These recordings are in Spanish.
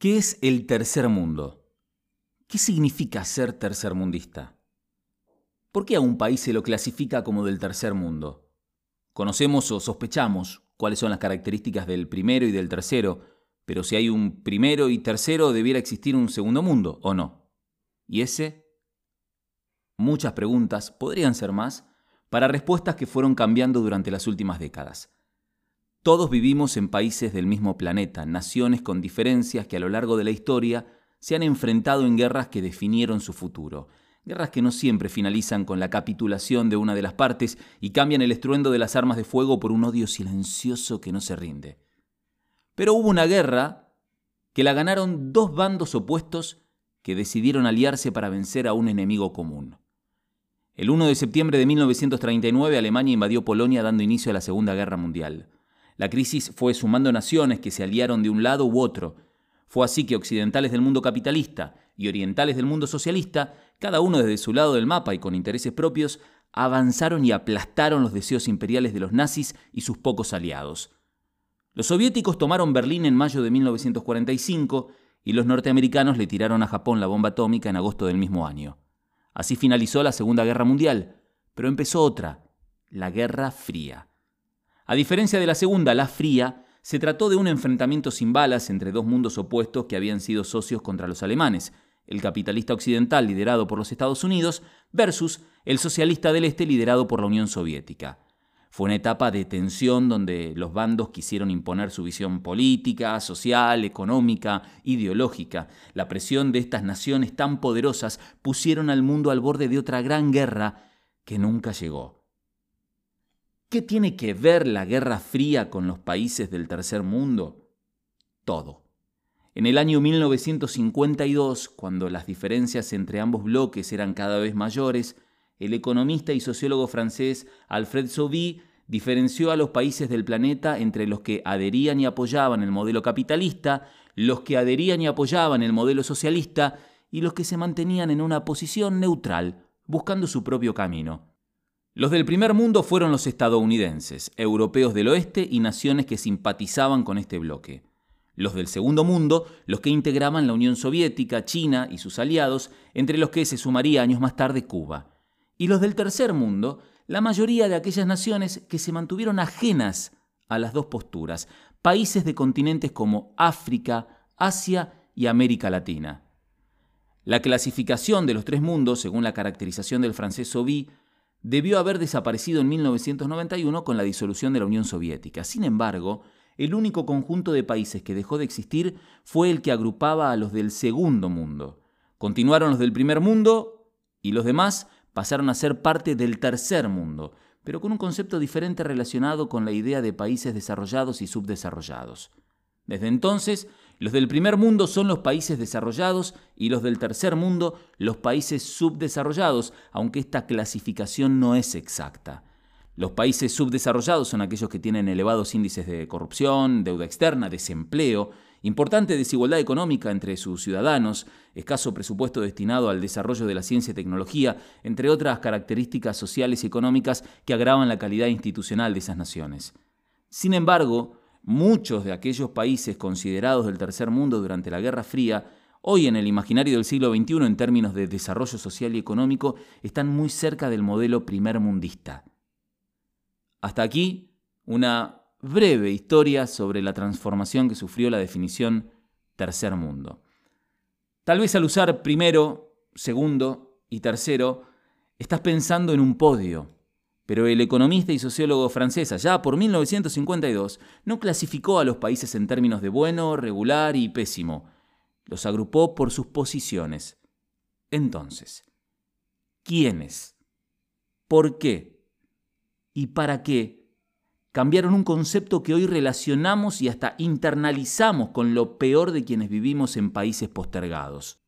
¿Qué es el tercer mundo? ¿Qué significa ser tercermundista? ¿Por qué a un país se lo clasifica como del tercer mundo? Conocemos o sospechamos cuáles son las características del primero y del tercero, pero si hay un primero y tercero, debiera existir un segundo mundo, ¿o no? ¿Y ese? Muchas preguntas, podrían ser más, para respuestas que fueron cambiando durante las últimas décadas. Todos vivimos en países del mismo planeta, naciones con diferencias que a lo largo de la historia se han enfrentado en guerras que definieron su futuro, guerras que no siempre finalizan con la capitulación de una de las partes y cambian el estruendo de las armas de fuego por un odio silencioso que no se rinde. Pero hubo una guerra que la ganaron dos bandos opuestos que decidieron aliarse para vencer a un enemigo común. El 1 de septiembre de 1939 Alemania invadió Polonia dando inicio a la Segunda Guerra Mundial. La crisis fue sumando naciones que se aliaron de un lado u otro. Fue así que occidentales del mundo capitalista y orientales del mundo socialista, cada uno desde su lado del mapa y con intereses propios, avanzaron y aplastaron los deseos imperiales de los nazis y sus pocos aliados. Los soviéticos tomaron Berlín en mayo de 1945 y los norteamericanos le tiraron a Japón la bomba atómica en agosto del mismo año. Así finalizó la Segunda Guerra Mundial, pero empezó otra, la Guerra Fría. A diferencia de la segunda, la fría, se trató de un enfrentamiento sin balas entre dos mundos opuestos que habían sido socios contra los alemanes, el capitalista occidental liderado por los Estados Unidos versus el socialista del Este liderado por la Unión Soviética. Fue una etapa de tensión donde los bandos quisieron imponer su visión política, social, económica, ideológica. La presión de estas naciones tan poderosas pusieron al mundo al borde de otra gran guerra que nunca llegó. ¿Qué tiene que ver la Guerra Fría con los países del tercer mundo? Todo. En el año 1952, cuando las diferencias entre ambos bloques eran cada vez mayores, el economista y sociólogo francés Alfred Sauvy diferenció a los países del planeta entre los que adherían y apoyaban el modelo capitalista, los que adherían y apoyaban el modelo socialista y los que se mantenían en una posición neutral, buscando su propio camino. Los del primer mundo fueron los estadounidenses, europeos del oeste y naciones que simpatizaban con este bloque. Los del segundo mundo, los que integraban la Unión Soviética, China y sus aliados, entre los que se sumaría años más tarde Cuba. Y los del tercer mundo, la mayoría de aquellas naciones que se mantuvieron ajenas a las dos posturas, países de continentes como África, Asia y América Latina. La clasificación de los tres mundos, según la caracterización del francés Sauvy, debió haber desaparecido en 1991 con la disolución de la Unión Soviética. Sin embargo, el único conjunto de países que dejó de existir fue el que agrupaba a los del segundo mundo. Continuaron los del primer mundo y los demás pasaron a ser parte del tercer mundo, pero con un concepto diferente relacionado con la idea de países desarrollados y subdesarrollados. Desde entonces, los del primer mundo son los países desarrollados y los del tercer mundo los países subdesarrollados, aunque esta clasificación no es exacta. Los países subdesarrollados son aquellos que tienen elevados índices de corrupción, deuda externa, desempleo, importante desigualdad económica entre sus ciudadanos, escaso presupuesto destinado al desarrollo de la ciencia y tecnología, entre otras características sociales y económicas que agravan la calidad institucional de esas naciones. Sin embargo, Muchos de aquellos países considerados del tercer mundo durante la Guerra Fría, hoy en el imaginario del siglo XXI en términos de desarrollo social y económico, están muy cerca del modelo primermundista. Hasta aquí una breve historia sobre la transformación que sufrió la definición tercer mundo. Tal vez al usar primero, segundo y tercero, estás pensando en un podio, pero el economista y sociólogo francés, allá por 1952, no clasificó a los países en términos de bueno, regular y pésimo. Los agrupó por sus posiciones. Entonces, ¿quiénes? ¿Por qué? ¿Y para qué? Cambiaron un concepto que hoy relacionamos y hasta internalizamos con lo peor de quienes vivimos en países postergados.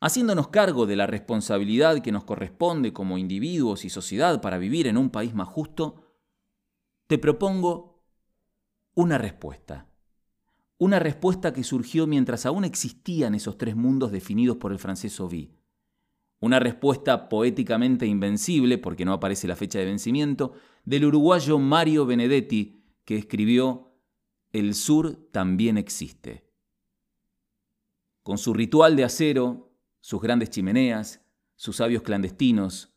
Haciéndonos cargo de la responsabilidad que nos corresponde como individuos y sociedad para vivir en un país más justo, te propongo una respuesta. Una respuesta que surgió mientras aún existían esos tres mundos definidos por el francés Sauvy. Una respuesta poéticamente invencible, porque no aparece la fecha de vencimiento, del uruguayo Mario Benedetti, que escribió El sur también existe. con su ritual de acero, sus grandes chimeneas, sus sabios clandestinos,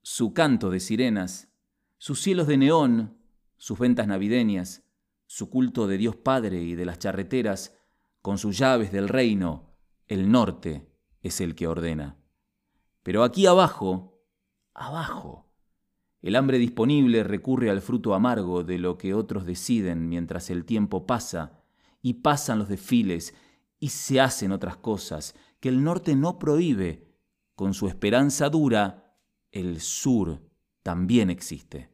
su canto de sirenas, sus cielos de neón, sus ventas navideñas, su culto de Dios Padre y de las charreteras, con sus llaves del reino, el norte es el que ordena. Pero aquí abajo, abajo, el hambre disponible recurre al fruto amargo de lo que otros deciden mientras el tiempo pasa y pasan los desfiles y se hacen otras cosas que el norte no prohíbe. Con su esperanza dura, el sur también existe.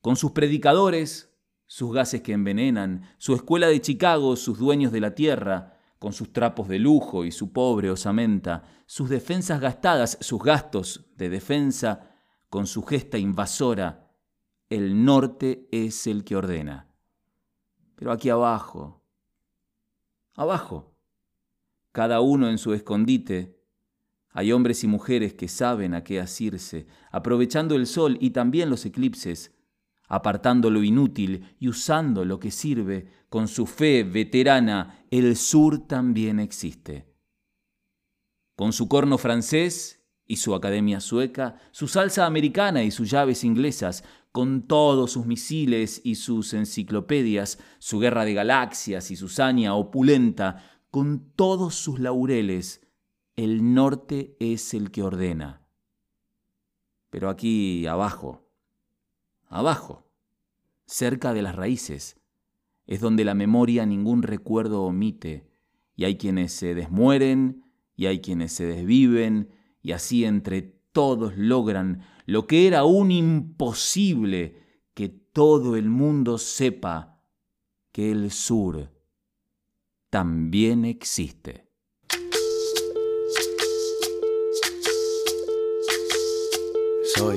Con sus predicadores, sus gases que envenenan, su escuela de Chicago, sus dueños de la tierra, con sus trapos de lujo y su pobre osamenta, sus defensas gastadas, sus gastos de defensa, con su gesta invasora, el norte es el que ordena. Pero aquí abajo, abajo, cada uno en su escondite, hay hombres y mujeres que saben a qué asirse, aprovechando el sol y también los eclipses, apartando lo inútil y usando lo que sirve, con su fe veterana, el sur también existe. Con su corno francés y su academia sueca, su salsa americana y sus llaves inglesas, con todos sus misiles y sus enciclopedias, su guerra de galaxias y su saña opulenta, con todos sus laureles, el norte es el que ordena. Pero aquí abajo, abajo, cerca de las raíces, es donde la memoria ningún recuerdo omite, y hay quienes se desmueren, y hay quienes se desviven, y así entre todos logran lo que era un imposible, que todo el mundo sepa que el sur también existe. Soy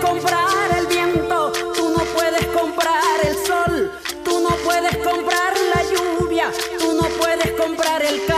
comprar el viento, tú no puedes comprar el sol, tú no puedes comprar la lluvia, tú no puedes comprar el calor.